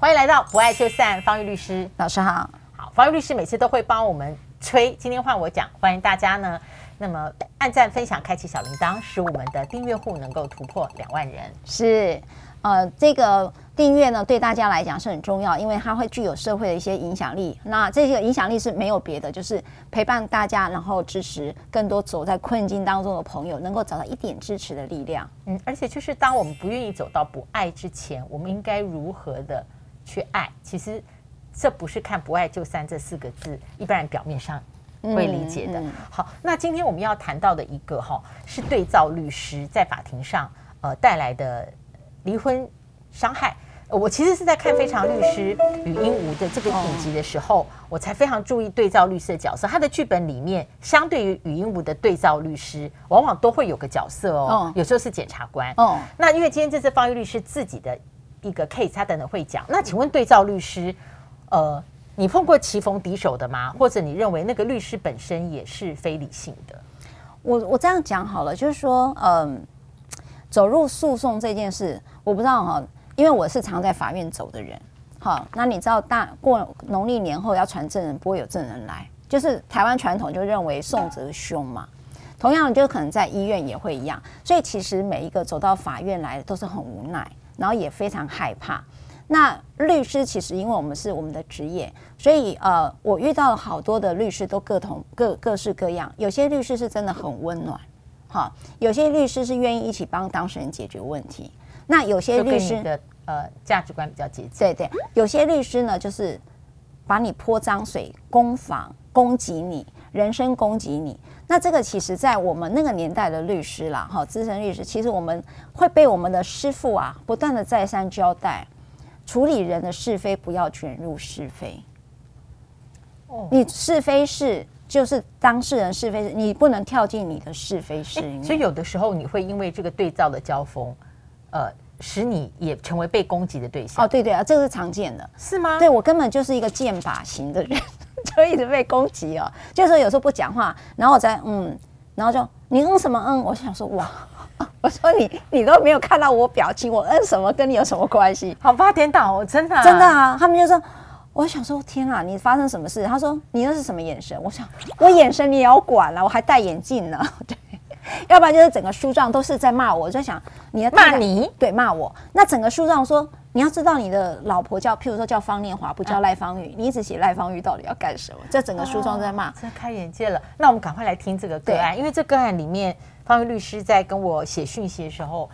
欢迎来到不爱就散，方玉律师老师好。好，方玉律师每次都会帮我们吹，今天换我讲，欢迎大家呢，那么按赞、分享、开启小铃铛，使我们的订阅户能够突破两万人。是。呃，这个订阅呢，对大家来讲是很重要，因为它会具有社会的一些影响力。那这个影响力是没有别的，就是陪伴大家，然后支持更多走在困境当中的朋友，能够找到一点支持的力量。嗯，而且就是当我们不愿意走到不爱之前，我们应该如何的去爱？其实这不是看“不爱就散”这四个字，一般人表面上会理解的。嗯嗯、好，那今天我们要谈到的一个哈，是对照律师在法庭上呃带来的。离婚伤害，我其实是在看《非常律师与鹦鹉》的这个影集的时候，我才非常注意对照律师的角色。他的剧本里面，相对于禹英禑的对照律师，往往都会有个角色哦，有时候是检察官哦。那因为今天这次方玉律师自己的一个 case，他等等会讲。那请问对照律师，呃，你碰过棋逢敌手的吗？或者你认为那个律师本身也是非理性的？我我这样讲好了，就是说，嗯。走入诉讼这件事，我不知道哈，因为我是常在法院走的人，好，那你知道大过农历年后要传证人，不会有证人来，就是台湾传统就认为送则凶嘛，同样就可能在医院也会一样，所以其实每一个走到法院来的都是很无奈，然后也非常害怕。那律师其实因为我们是我们的职业，所以呃，我遇到了好多的律师都各同各各式各样，有些律师是真的很温暖。哈，有些律师是愿意一起帮当事人解决问题。那有些律师的呃价值观比较接近。对对，有些律师呢，就是把你泼脏水、攻防、攻击你、人身攻击你。那这个其实，在我们那个年代的律师啦，哈，资深律师，其实我们会被我们的师傅啊，不断的再三交代，处理人的是非，不要卷入是非。哦，你是非是。就是当事人是非是，你不能跳进你的是非事里面。所以有的时候你会因为这个对照的交锋，呃，使你也成为被攻击的对象。哦，对对啊，这个是常见的，是吗？对，我根本就是一个剑靶型的人，就一直被攻击哦。就是说有时候不讲话，然后我再嗯，然后就你嗯什么嗯？我想说哇，我说你你都没有看到我表情，我嗯什么跟你有什么关系？好八点档，真的、啊、真的啊，他们就说。我想说，天啊，你发生什么事？他说，你那是什么眼神？我想，我眼神你也要管了，我还戴眼镜呢。对，要不然就是整个书状都是在骂我。我就想，你要骂你？对，骂我。那整个书状说，你要知道你的老婆叫，譬如说叫方念华，不叫赖芳玉。你一直写赖芳玉，到底要干什么？这整个书庄在骂，这开眼界了。那我们赶快来听这个个案，因为这个案里面，方玉律师在跟我写讯息的时候，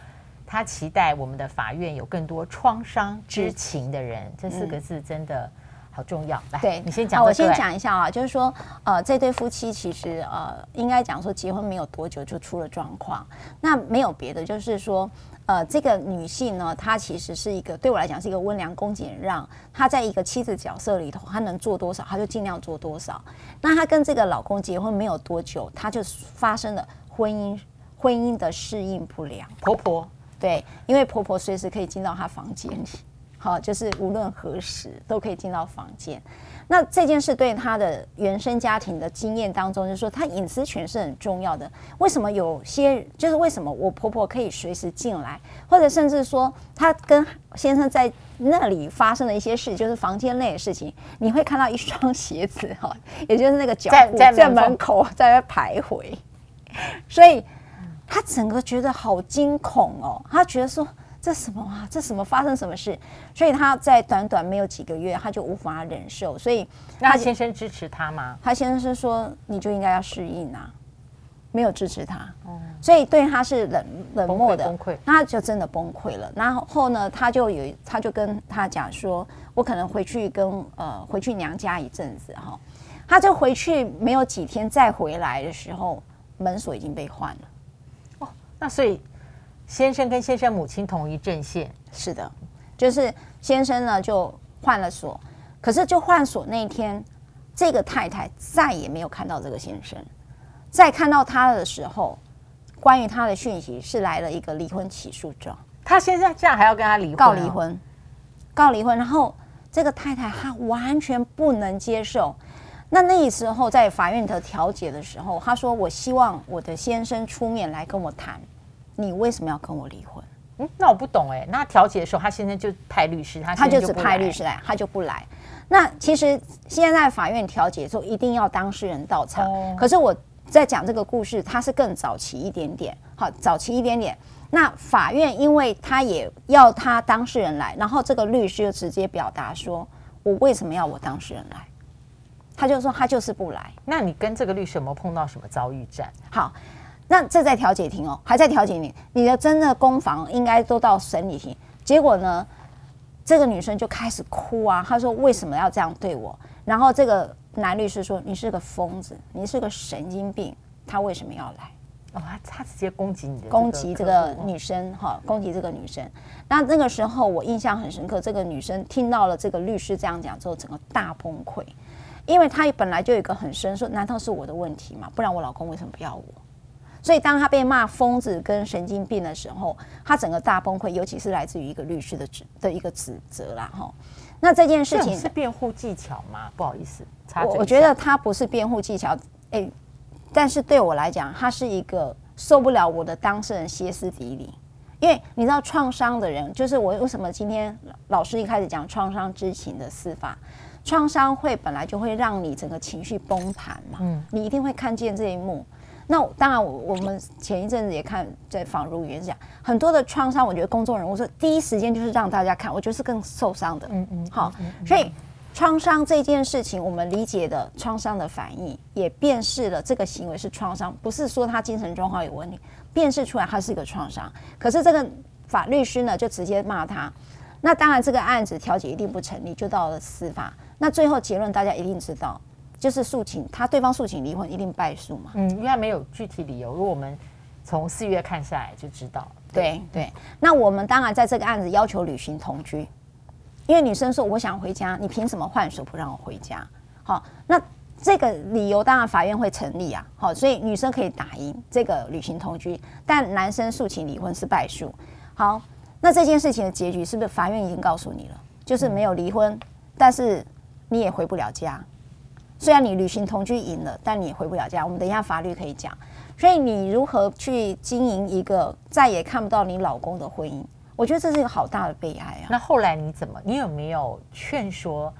他期待我们的法院有更多创伤知情的人。这四个字真的。好重要，来，对你先讲。我先讲一下啊，就是说，呃，这对夫妻其实呃，应该讲说结婚没有多久就出了状况。那没有别的，就是说，呃，这个女性呢，她其实是一个对我来讲是一个温良恭俭让。她在一个妻子角色里头，她能做多少，她就尽量做多少。那她跟这个老公结婚没有多久，她就发生了婚姻婚姻的适应不良。婆婆对，因为婆婆随时可以进到她房间里。好，就是无论何时都可以进到房间。那这件事对他的原生家庭的经验当中，就是说他隐私权是很重要的。为什么有些就是为什么我婆婆可以随时进来，或者甚至说他跟先生在那里发生的一些事，就是房间内的事情，你会看到一双鞋子哈，也就是那个脚步在门口在那徘徊，所以他整个觉得好惊恐哦，他觉得说。这什么啊？这什么发生什么事？所以他在短短没有几个月，他就无法忍受。所以他先生支持他吗？他先生是说，你就应该要适应啊，没有支持他。所以对他是冷冷漠的，崩溃，他就真的崩溃了。然后呢，他就有，他就跟他讲说，我可能回去跟呃回去娘家一阵子哈。他就回去没有几天，再回来的时候，门锁已经被换了。哦，那所以。先生跟先生母亲同一阵线，是的，就是先生呢就换了锁，可是就换锁那天，这个太太再也没有看到这个先生，在看到他的时候，关于他的讯息是来了一个离婚起诉状，他现在这样还要跟他离婚，告离婚，告离婚，然后这个太太她完全不能接受，那那时候在法院的调解的时候，她说我希望我的先生出面来跟我谈。你为什么要跟我离婚？嗯，那我不懂哎。那调解的时候，他现在就派律师，他他就只派律师来，他就不来。那其实现在法院调解的时候，一定要当事人到场。哦、可是我在讲这个故事，它是更早期一点点，好，早期一点点。那法院因为他也要他当事人来，然后这个律师就直接表达说：“我为什么要我当事人来？”他就说他就是不来。那你跟这个律师有没有碰到什么遭遇战？好。那这在调解庭哦，还在调解庭，你的真的攻防应该都到审理庭。结果呢，这个女生就开始哭啊，她说为什么要这样对我？然后这个男律师说你是个疯子，你是个神经病，他为什么要来？哦，他他直接攻击你的，攻击这个女生哈，攻击这个女生。那那个时候我印象很深刻，这个女生听到了这个律师这样讲之后，整个大崩溃，因为她本来就有一个很深说，难道是我的问题吗？不然我老公为什么不要我？所以，当他被骂疯子跟神经病的时候，他整个大崩溃，尤其是来自于一个律师的指的一个指责啦，哈。那这件事情是辩护技巧吗？不好意思，我我觉得他不是辩护技巧，诶，但是对我来讲，他是一个受不了我的当事人歇斯底里，因为你知道创伤的人，就是我为什么今天老师一开始讲创伤知情的司法，创伤会本来就会让你整个情绪崩盘嘛，嗯，你一定会看见这一幕。那当然，我我们前一阵子也看在访如云讲很多的创伤，我觉得公众人物说第一时间就是让大家看，我觉得是更受伤的。嗯嗯，好，所以创伤这件事情，我们理解的创伤的反应，也辨识了这个行为是创伤，不是说他精神状况有问题，辨识出来他是一个创伤。可是这个法律师呢，就直接骂他。那当然，这个案子调解一定不成立，就到了司法。那最后结论大家一定知道。就是诉请他对方诉请离婚一定败诉嘛？嗯，因为他没有具体理由。如果我们从四月看下来就知道。对对，那我们当然在这个案子要求履行同居，因为女生说我想回家，你凭什么换手不让我回家？好，那这个理由当然法院会成立啊。好，所以女生可以打赢这个履行同居，但男生诉请离婚是败诉。好，那这件事情的结局是不是法院已经告诉你了？就是没有离婚，但是你也回不了家。虽然你旅行同居赢了，但你也回不了家。我们等一下法律可以讲。所以你如何去经营一个再也看不到你老公的婚姻？我觉得这是一个好大的悲哀啊。那后来你怎么？你有没有劝说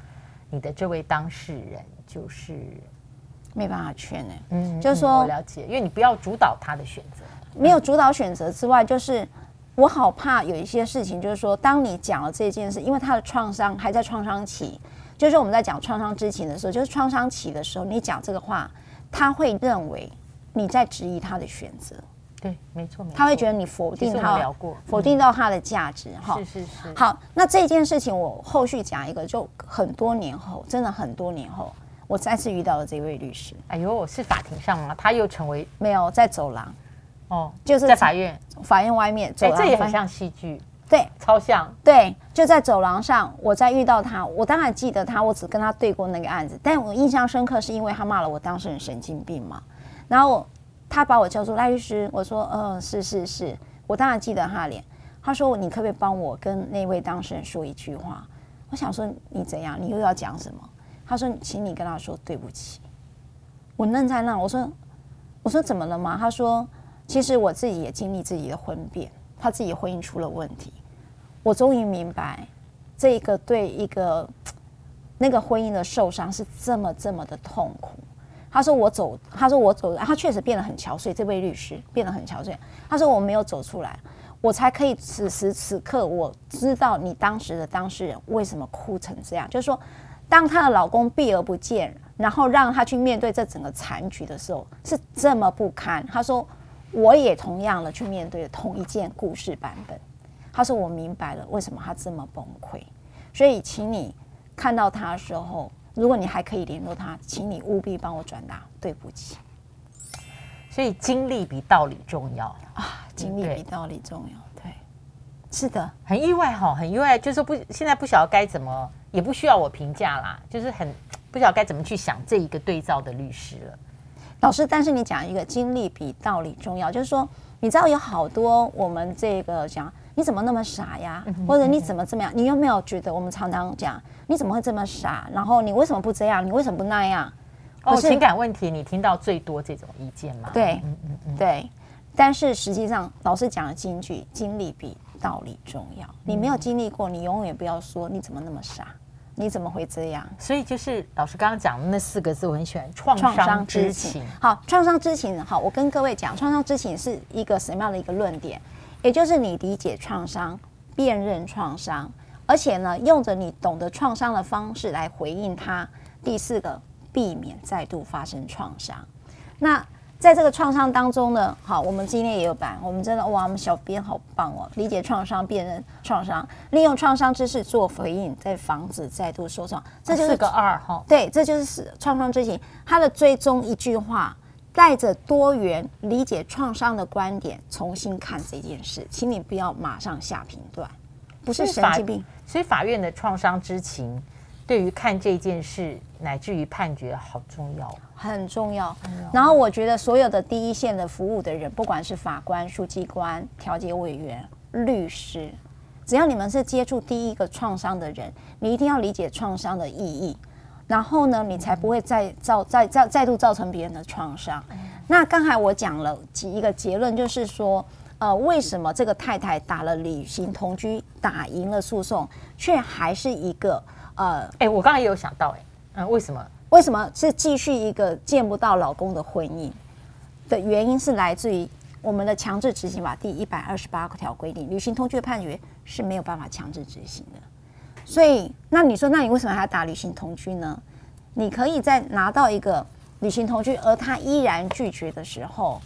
你的这位当事人？就是没办法劝呢、欸。嗯，就是说、嗯、我了解，因为你不要主导他的选择。没有主导选择之外，就是我好怕有一些事情，就是说，当你讲了这件事，因为他的创伤还在创伤期。就是我们在讲创伤知情的时候，就是创伤期的时候，你讲这个话，他会认为你在质疑他的选择。对，没错，没错。他会觉得你否定他，聊过否定到他的价值。哈、嗯，是是是。好，那这件事情我后续讲一个，就很多年后，真的很多年后，我再次遇到了这位律师。哎呦，是法庭上吗？他又成为没有在走廊？哦，就是在法院，法院外面走廊。这也很像戏剧。对，超像。对，就在走廊上，我在遇到他，我当然记得他，我只跟他对过那个案子，但我印象深刻是因为他骂了我当事人神经病嘛。然后他把我叫做赖律师，我说，嗯，是是是，我当然记得他的脸。他说，你可不可以帮我跟那位当事人说一句话？我想说，你怎样？你又要讲什么？他说，请你跟他说对不起。我愣在那，我说，我说怎么了吗？他说，其实我自己也经历自己的婚变。他自己婚姻出了问题，我终于明白，这个对一个那个婚姻的受伤是这么这么的痛苦。他说我走，他说我走，他确实变得很憔悴。这位律师变得很憔悴。他说我没有走出来，我才可以此时此刻我知道你当时的当事人为什么哭成这样。就是说，当她的老公避而不见，然后让她去面对这整个残局的时候，是这么不堪。他说。我也同样的去面对同一件故事版本。他说：“我明白了为什么他这么崩溃。”所以，请你看到他的时候，如果你还可以联络他，请你务必帮我转达对不起。所以，经历比道理重要啊！经历比道理重要，对，是的，很意外哈，很意外，就是说不，现在不晓得该怎么，也不需要我评价啦，就是很不晓得该怎么去想这一个对照的律师了。老师，但是你讲一个经历比道理重要，就是说，你知道有好多我们这个讲，你怎么那么傻呀？或者你怎么这么样？你有没有觉得我们常常讲，你怎么会这么傻？然后你为什么不这样？你为什么不那样？哦，情感问题，你听到最多这种意见吗？对，嗯嗯嗯，对。但是实际上，老师讲的金句，经历比道理重要。你没有经历过，你永远不要说你怎么那么傻，你怎么会这样？所以就是老师刚刚讲的那四个字，我很喜欢创伤知情。好，创伤知情。好，我跟各位讲，创伤知情是一个什么样的一个论点？也就是你理解创伤，辨认创伤，而且呢，用着你懂得创伤的方式来回应它。第四个，避免再度发生创伤。那在这个创伤当中呢，好，我们今天也有版，我们真的哇，我们小编好棒哦，理解创伤，辨认创伤，利用创伤知识做回应，再防止再度受创。这就是个二哈，对，这就是创伤知情。它的最终一句话，带着多元理解创伤的观点，重新看这件事，请你不要马上下评断，不是神经病。所以法院的创伤知情。对于看这件事，乃至于判决，好重要，很重要。然后我觉得所有的第一线的服务的人，不管是法官、书记官、调解委员、律师，只要你们是接触第一个创伤的人，你一定要理解创伤的意义，然后呢，你才不会再造再再再度造成别人的创伤。那刚才我讲了几一个结论，就是说，呃，为什么这个太太打了履行同居，打赢了诉讼，却还是一个。呃，哎，我刚才也有想到，哎，嗯，为什么？为什么是继续一个见不到老公的婚姻？的原因是来自于我们的强制执行法第一百二十八条规定，履行同居的判决是没有办法强制执行的。所以，那你说，那你为什么还要打履行同居呢？你可以在拿到一个履行同居，而他依然拒绝的时候，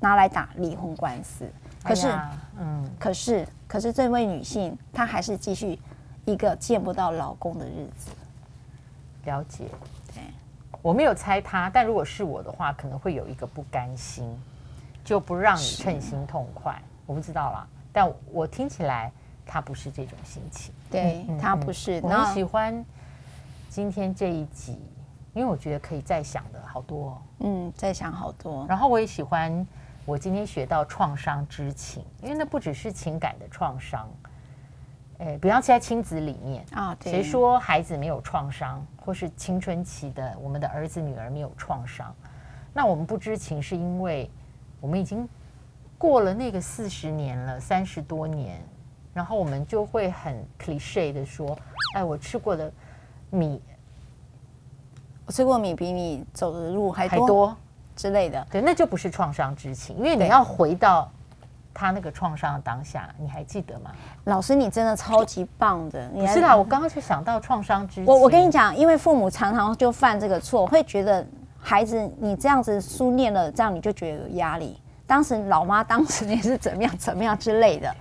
拿来打离婚官司。可是，哎、嗯，可是，可是这位女性她还是继续。一个见不到老公的日子，了解。对，我没有猜他，但如果是我的话，可能会有一个不甘心，就不让你称心痛快。我不知道啦，但我听起来他不是这种心情。对，嗯，他不是。我很喜欢今天这一集，因为我觉得可以再想的好多。嗯，再想好多。然后我也喜欢我今天学到创伤之情，因为那不只是情感的创伤。诶，比方说在亲子里面啊，谁说孩子没有创伤，或是青春期的我们的儿子女儿没有创伤？那我们不知情，是因为我们已经过了那个四十年了，三十多年，然后我们就会很 cliche 的说：“哎，我吃过的米，我吃过米比你走的路还多，还多之类的。”对，那就不是创伤知情，因为你要回到。他那个创伤的当下，你还记得吗？老师，你真的超级棒的。你是啦，我刚刚就想到创伤之。我我跟你讲，因为父母常常就犯这个错，会觉得孩子你这样子书念了，这样你就觉得有压力。当时老妈当时你是怎么样怎么样之类的。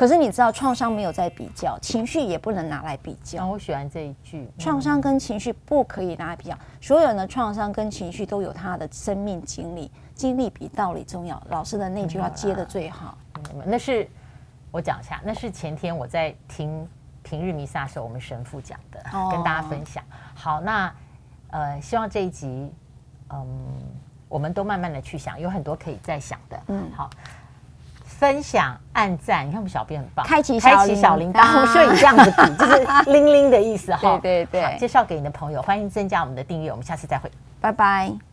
可是你知道，创伤没有在比较，情绪也不能拿来比较。我喜欢这一句：创伤跟情绪不可以拿来比较。所有人的创伤跟情绪都有他的生命经历，经历比道理重要。老师的那句话接的最好。嗯，那是我讲一下，那是前天我在听平日弥撒时候，我们神父讲的，跟大家分享。好，那呃，希望这一集，嗯，我们都慢慢的去想，有很多可以再想的。嗯，好。分享、按赞，你看我们小编很棒，开启开启小铃铛，所以这样子比就是铃铃的意思哈。对对对，介绍给你的朋友，欢迎增加我们的订阅，我们下次再会，拜拜。